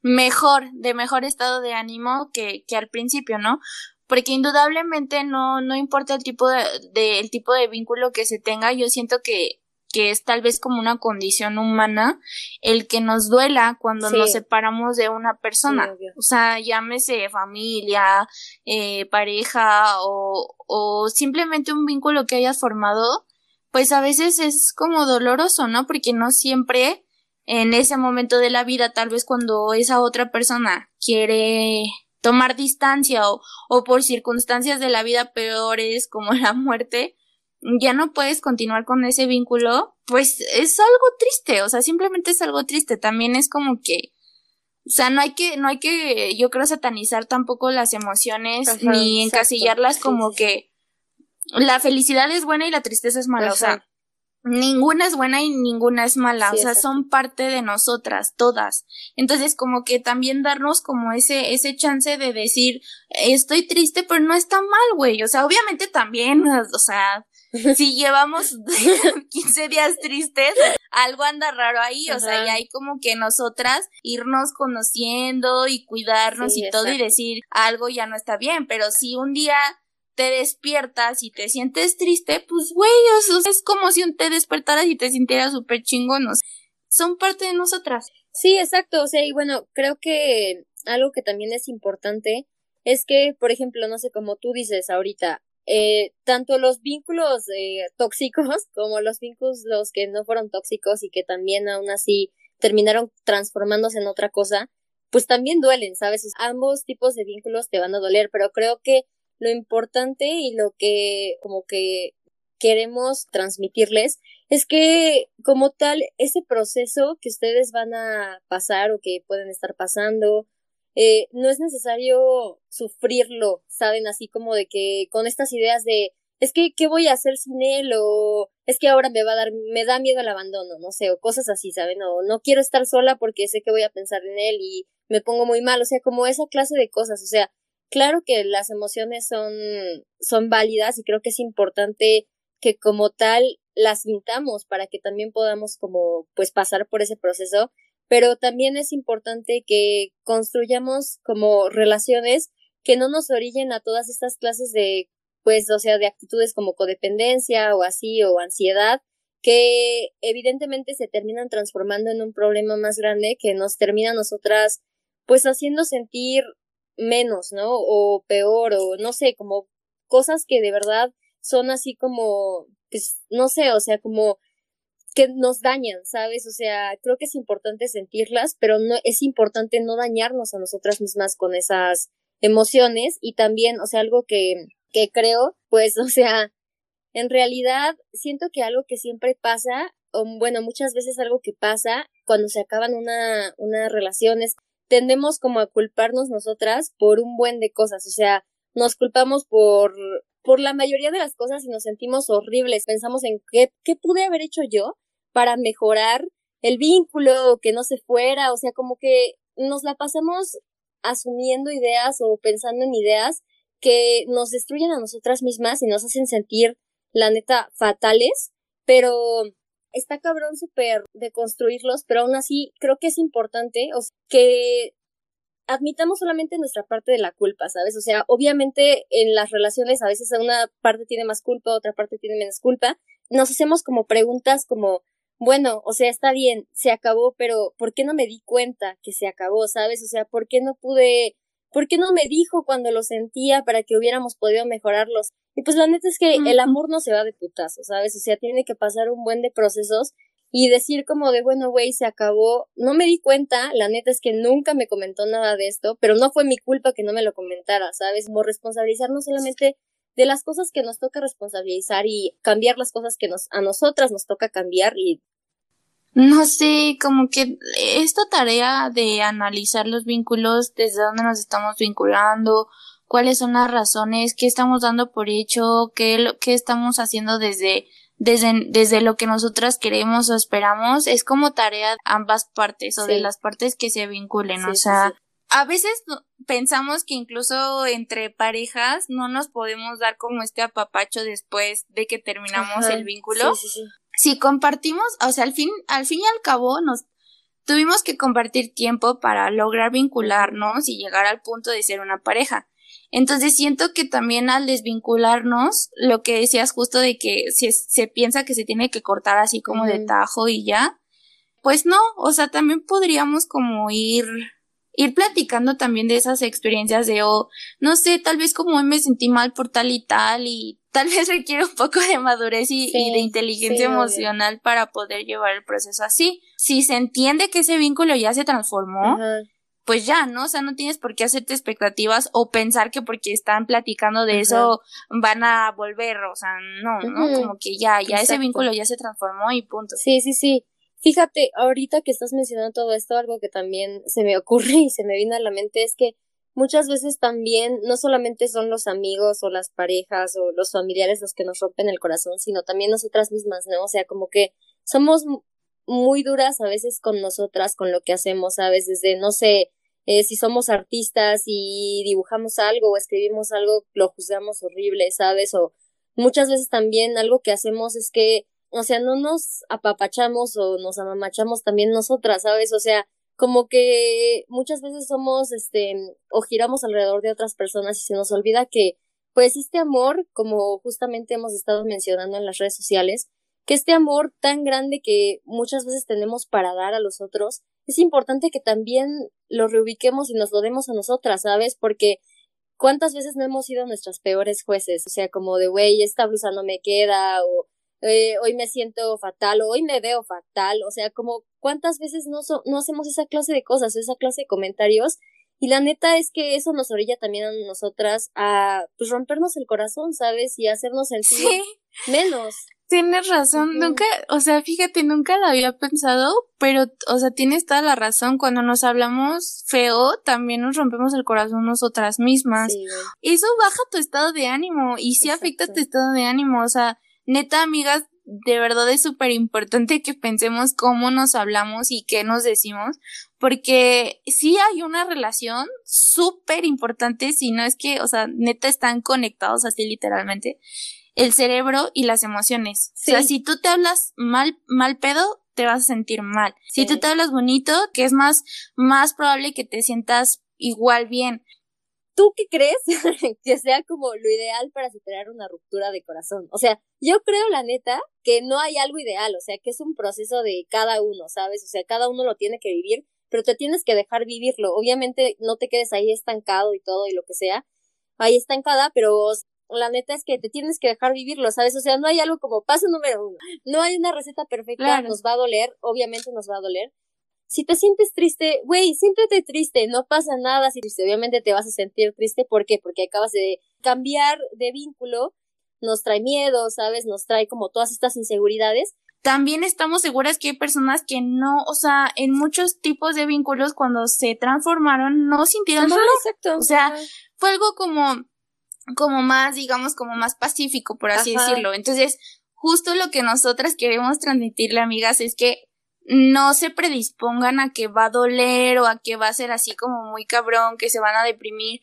mejor, de mejor estado de ánimo que, que al principio, ¿no? Porque indudablemente no, no importa el tipo de, el tipo de vínculo que se tenga, yo siento que, que es tal vez como una condición humana el que nos duela cuando nos separamos de una persona. o sea, llámese familia, eh, pareja o, o simplemente un vínculo que hayas formado pues a veces es como doloroso, ¿no? Porque no siempre en ese momento de la vida, tal vez cuando esa otra persona quiere tomar distancia o, o por circunstancias de la vida peores como la muerte, ya no puedes continuar con ese vínculo, pues es algo triste, o sea, simplemente es algo triste, también es como que, o sea, no hay que, no hay que, yo creo, satanizar tampoco las emociones, ni encasillarlas como que la felicidad es buena y la tristeza es mala, o sea, ninguna es buena y ninguna es mala, o sea, son parte de nosotras, todas. Entonces, como que también darnos como ese, ese chance de decir, estoy triste, pero no está mal, güey, o sea, obviamente también, o sea, si llevamos 15 días tristes, algo anda raro ahí, o sea, y hay como que nosotras irnos conociendo y cuidarnos y todo y decir algo ya no está bien, pero si un día te despiertas y te sientes triste, pues güey, es como si te despertaras y te sintieras súper chingonos. Son parte de nosotras. Sí, exacto, o sea, y bueno, creo que algo que también es importante es que, por ejemplo, no sé, como tú dices ahorita, eh, tanto los vínculos eh, tóxicos como los vínculos los que no fueron tóxicos y que también aún así terminaron transformándose en otra cosa, pues también duelen, ¿sabes? ambos tipos de vínculos te van a doler, pero creo que lo importante y lo que como que queremos transmitirles es que como tal ese proceso que ustedes van a pasar o que pueden estar pasando eh, no es necesario sufrirlo, ¿saben? Así como de que con estas ideas de es que qué voy a hacer sin él o es que ahora me va a dar me da miedo el abandono, no sé, o cosas así, ¿saben? O no quiero estar sola porque sé que voy a pensar en él y me pongo muy mal, o sea, como esa clase de cosas, o sea, claro que las emociones son son válidas y creo que es importante que como tal las sintamos para que también podamos como pues pasar por ese proceso, pero también es importante que construyamos como relaciones que no nos orillen a todas estas clases de pues o sea de actitudes como codependencia o así o ansiedad que evidentemente se terminan transformando en un problema más grande que nos termina nosotras pues haciendo sentir menos, ¿no? O peor o no sé, como cosas que de verdad son así como pues no sé, o sea, como que nos dañan, ¿sabes? O sea, creo que es importante sentirlas, pero no es importante no dañarnos a nosotras mismas con esas emociones y también, o sea, algo que que creo, pues, o sea, en realidad siento que algo que siempre pasa, o bueno, muchas veces algo que pasa cuando se acaban una una relaciones, tendemos como a culparnos nosotras por un buen de cosas, o sea, nos culpamos por por la mayoría de las cosas y nos sentimos horribles. Pensamos en qué, qué pude haber hecho yo para mejorar el vínculo, que no se fuera, o sea, como que nos la pasamos asumiendo ideas o pensando en ideas que nos destruyen a nosotras mismas y nos hacen sentir, la neta, fatales, pero está cabrón súper de construirlos, pero aún así creo que es importante o que admitamos solamente nuestra parte de la culpa, ¿sabes? O sea, obviamente en las relaciones a veces una parte tiene más culpa, otra parte tiene menos culpa. Nos hacemos como preguntas como, bueno, o sea, está bien, se acabó, pero ¿por qué no me di cuenta que se acabó, ¿sabes? O sea, ¿por qué no pude, por qué no me dijo cuando lo sentía para que hubiéramos podido mejorarlos? Y pues la neta es que el amor no se va de putazo, ¿sabes? O sea, tiene que pasar un buen de procesos y decir como de, bueno, güey, se acabó. No me di cuenta, la neta es que nunca me comentó nada de esto, pero no fue mi culpa que no me lo comentara, ¿sabes? Como responsabilizar no solamente de las cosas que nos toca responsabilizar y cambiar las cosas que nos, a nosotras nos toca cambiar y no sé, como que esta tarea de analizar los vínculos, desde dónde nos estamos vinculando, cuáles son las razones, qué estamos dando por hecho, qué, qué estamos haciendo desde desde, desde lo que nosotras queremos o esperamos, es como tarea de ambas partes o de las partes que se vinculen, o sea, a veces pensamos que incluso entre parejas no nos podemos dar como este apapacho después de que terminamos el vínculo. Si compartimos, o sea, al fin, al fin y al cabo nos tuvimos que compartir tiempo para lograr vincularnos y llegar al punto de ser una pareja. Entonces siento que también al desvincularnos, lo que decías justo de que si se piensa que se tiene que cortar así como de tajo y ya, pues no, o sea, también podríamos como ir ir platicando también de esas experiencias de, oh, no sé, tal vez como hoy me sentí mal por tal y tal y tal vez requiere un poco de madurez y, de inteligencia emocional para poder llevar el proceso así. Si se entiende que ese vínculo ya se transformó, pues ya, ¿no? O sea, no tienes por qué hacerte expectativas o pensar que porque están platicando de eso van a volver, o sea, no, ¿no? Como que ya, ya ese vínculo ya se transformó y punto. Sí, sí, sí. Fíjate, ahorita que estás mencionando todo esto, algo que también se me ocurre y se me viene a la mente es que muchas veces también no solamente son los amigos o las parejas o los familiares los que nos rompen el corazón, sino también nosotras mismas, ¿no? O sea, como que somos muy duras a veces con nosotras, con lo que hacemos, ¿sabes? Desde, no sé, eh, si somos artistas y dibujamos algo o escribimos algo, lo juzgamos horrible, ¿sabes? O muchas veces también algo que hacemos es que, o sea, no nos apapachamos o nos amamachamos también nosotras, ¿sabes? O sea, como que muchas veces somos, este, o giramos alrededor de otras personas y se nos olvida que, pues, este amor, como justamente hemos estado mencionando en las redes sociales, que este amor tan grande que muchas veces tenemos para dar a los otros, es importante que también lo reubiquemos y nos lo demos a nosotras, ¿sabes? Porque ¿cuántas veces no hemos sido nuestros peores jueces? O sea, como de, güey, esta blusa no me queda, o eh, hoy me siento fatal, o hoy me veo fatal, o sea, como, ¿cuántas veces no, no hacemos esa clase de cosas, esa clase de comentarios? Y la neta es que eso nos orilla también a nosotras a pues rompernos el corazón, ¿sabes? Y hacernos sentir menos. Tienes razón, nunca, o sea, fíjate, nunca lo había pensado, pero, o sea, tienes toda la razón. Cuando nos hablamos feo, también nos rompemos el corazón nosotras mismas. Eso baja tu estado de ánimo y sí afecta tu estado de ánimo. O sea, neta, amigas, de verdad es súper importante que pensemos cómo nos hablamos y qué nos decimos, porque sí hay una relación súper importante, si no es que, o sea, neta están conectados así literalmente el cerebro y las emociones. O sea, si tú te hablas mal, mal pedo, te vas a sentir mal. Si tú te hablas bonito, que es más, más probable que te sientas igual bien. ¿Tú qué crees que sea como lo ideal para superar una ruptura de corazón? O sea, yo creo, la neta, que no hay algo ideal, o sea, que es un proceso de cada uno, ¿sabes? O sea, cada uno lo tiene que vivir, pero te tienes que dejar vivirlo. Obviamente no te quedes ahí estancado y todo y lo que sea, ahí estancada, pero la neta es que te tienes que dejar vivirlo, ¿sabes? O sea, no hay algo como paso número uno. No hay una receta perfecta, nos va a doler, obviamente nos va a doler. Si te sientes triste, güey, siéntete triste, no pasa nada si obviamente te vas a sentir triste, ¿por qué? Porque acabas de cambiar de vínculo, nos trae miedo, ¿sabes? Nos trae como todas estas inseguridades. También estamos seguras que hay personas que no, o sea, en muchos tipos de vínculos cuando se transformaron no sintieron dolor. Exacto. O sea, fue algo como como más, digamos, como más pacífico, por así decirlo. Entonces, justo lo que nosotras queremos transmitirle, amigas, es que no se predispongan a que va a doler o a que va a ser así como muy cabrón, que se van a deprimir,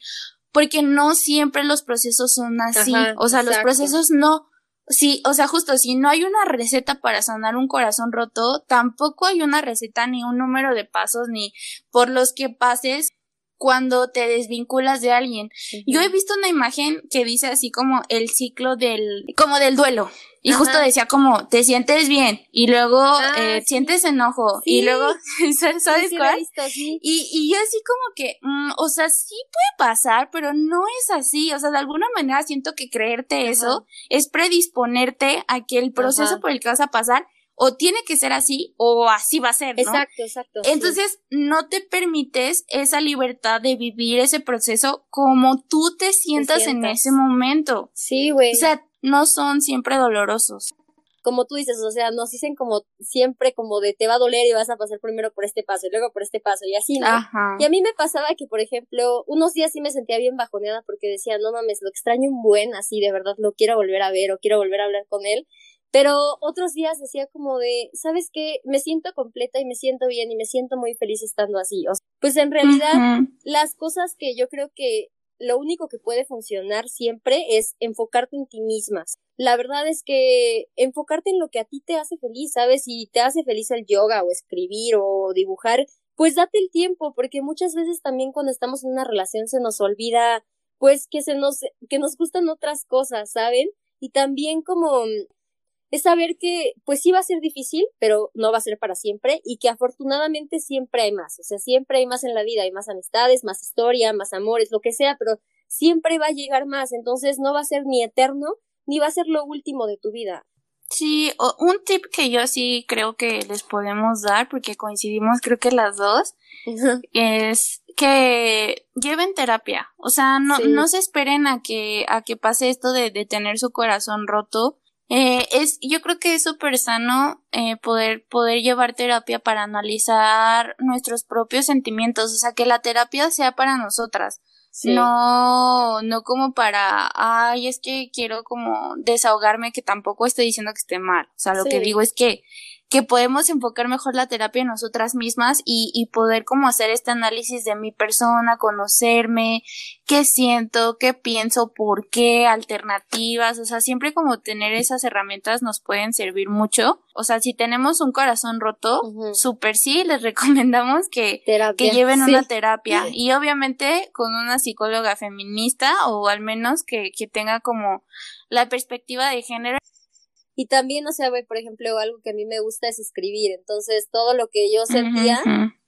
porque no siempre los procesos son así. o sea, los procesos no, sí, o sea, justo si no hay una receta para sanar un corazón roto, tampoco hay una receta ni un número de pasos ni por los que pases cuando te desvinculas de alguien. Yo he visto una imagen que dice así como el ciclo del, como del duelo. Y justo decía como, te sientes bien, y luego ah, eh, sientes enojo, y luego, ¿sabes cuál? y, y yo así como que, mm, o sea, sí puede pasar, pero no es así. O sea, de alguna manera siento que creerte eso es predisponerte a que el proceso por el que vas a pasar o tiene que ser así o así va a ser, ¿no? Exacto, exacto. Entonces, no te permites esa libertad de vivir ese proceso como tú te sientas en ese momento. Sí, güey. O sea, no son siempre dolorosos. Como tú dices, o sea, nos dicen como siempre como de te va a doler y vas a pasar primero por este paso y luego por este paso y así, ¿no? Ajá. Y a mí me pasaba que, por ejemplo, unos días sí me sentía bien bajoneada porque decía, no mames, lo extraño un buen, así de verdad lo quiero volver a ver o quiero volver a hablar con él pero otros días decía como de, ¿sabes qué? Me siento completa y me siento bien y me siento muy feliz estando así. O sea, pues en realidad las cosas que yo creo que lo único que puede funcionar siempre es enfocarte en ti mismas. La verdad es que enfocarte en lo que a ti te hace feliz, ¿sabes? Si te hace feliz el yoga o escribir o dibujar, pues date el tiempo, porque muchas veces también cuando estamos en una relación se nos olvida, pues que se nos, que nos gustan otras cosas, ¿saben? Y también como es saber que pues sí va a ser difícil, pero no va a ser para siempre y que afortunadamente siempre hay más, o sea, siempre hay más en la vida, hay más amistades, más historia, más amores, lo que sea, pero siempre va a llegar más, entonces no va a ser ni eterno ni va a ser lo último de tu vida. Sí, un tip que yo sí creo que les podemos dar, porque coincidimos creo que las dos, es que lleven terapia. O sea, no, no se esperen a que, a que pase esto de, de tener su corazón roto eh, es, yo creo que es súper sano eh, poder, poder llevar terapia para analizar nuestros propios sentimientos, o sea, que la terapia sea para nosotras, no, no como para, ay, es que quiero como desahogarme, que tampoco estoy diciendo que esté mal, o sea, lo que digo es que que podemos enfocar mejor la terapia en nosotras mismas y, y poder como hacer este análisis de mi persona, conocerme, qué siento, qué pienso, por qué, alternativas, o sea, siempre como tener esas herramientas nos pueden servir mucho. O sea, si tenemos un corazón roto, súper sí, les recomendamos que, que lleven una terapia. Y obviamente con una psicóloga feminista o al menos que, que tenga como la perspectiva de género y también, o sea, por ejemplo, algo que a mí me gusta es escribir. Entonces, todo lo que yo sentía,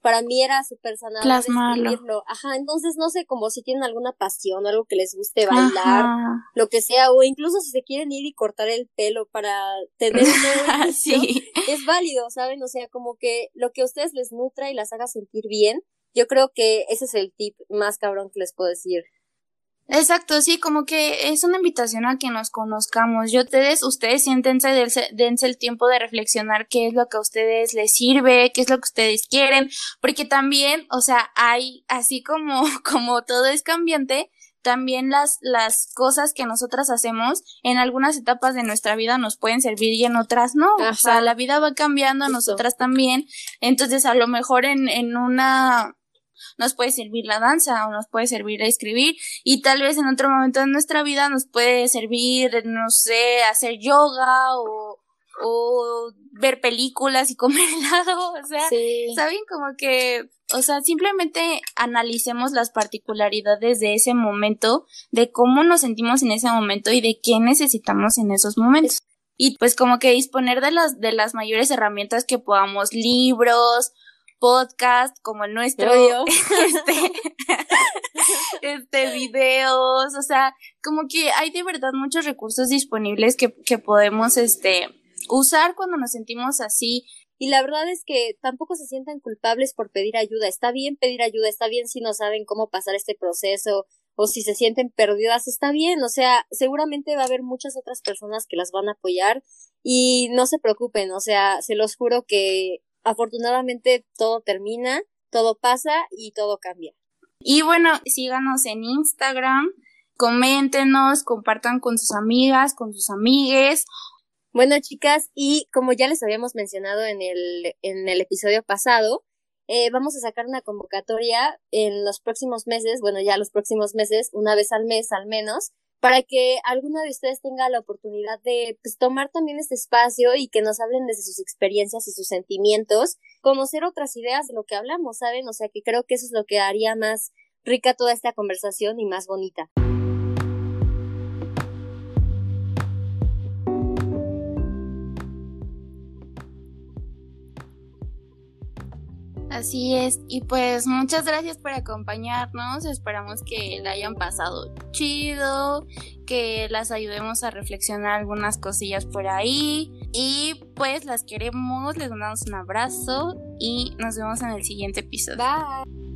para mí era súper sanador Plasmarlo. Ajá, entonces no sé, como si tienen alguna pasión algo que les guste bailar, lo que sea, o incluso si se quieren ir y cortar el pelo para tener un nuevo sí. es válido, ¿saben? O sea, como que lo que a ustedes les nutra y las haga sentir bien, yo creo que ese es el tip más cabrón que les puedo decir. Exacto, sí, como que es una invitación a que nos conozcamos. Yo ustedes, ustedes siéntense, dense, el tiempo de reflexionar qué es lo que a ustedes les sirve, qué es lo que ustedes quieren, porque también, o sea, hay, así como, como todo es cambiante, también las, las cosas que nosotras hacemos en algunas etapas de nuestra vida nos pueden servir y en otras no. O sea, la vida va cambiando, a nosotras también. Entonces, a lo mejor en, en una nos puede servir la danza o nos puede servir a escribir y tal vez en otro momento de nuestra vida nos puede servir, no sé, hacer yoga o, o ver películas y comer helado, o sea, saben como que, o sea, simplemente analicemos las particularidades de ese momento, de cómo nos sentimos en ese momento y de qué necesitamos en esos momentos. Y pues como que disponer de las, de las mayores herramientas que podamos, libros, podcast como el nuestro, este, este, videos, o sea, como que hay de verdad muchos recursos disponibles que, que podemos, este, usar cuando nos sentimos así. Y la verdad es que tampoco se sientan culpables por pedir ayuda. Está bien pedir ayuda, está bien si no saben cómo pasar este proceso o si se sienten perdidas, está bien. O sea, seguramente va a haber muchas otras personas que las van a apoyar y no se preocupen. O sea, se los juro que afortunadamente todo termina, todo pasa y todo cambia. Y bueno, síganos en Instagram, coméntenos, compartan con sus amigas, con sus amigues. Bueno, chicas, y como ya les habíamos mencionado en el, en el episodio pasado, eh, vamos a sacar una convocatoria en los próximos meses, bueno, ya los próximos meses, una vez al mes al menos, para que alguno de ustedes tenga la oportunidad de pues, tomar también este espacio y que nos hablen desde sus experiencias y sus sentimientos, conocer otras ideas de lo que hablamos, ¿saben? O sea que creo que eso es lo que haría más rica toda esta conversación y más bonita. Así es, y pues muchas gracias por acompañarnos, esperamos que la hayan pasado chido, que las ayudemos a reflexionar algunas cosillas por ahí y pues las queremos, les mandamos un abrazo y nos vemos en el siguiente episodio. Bye.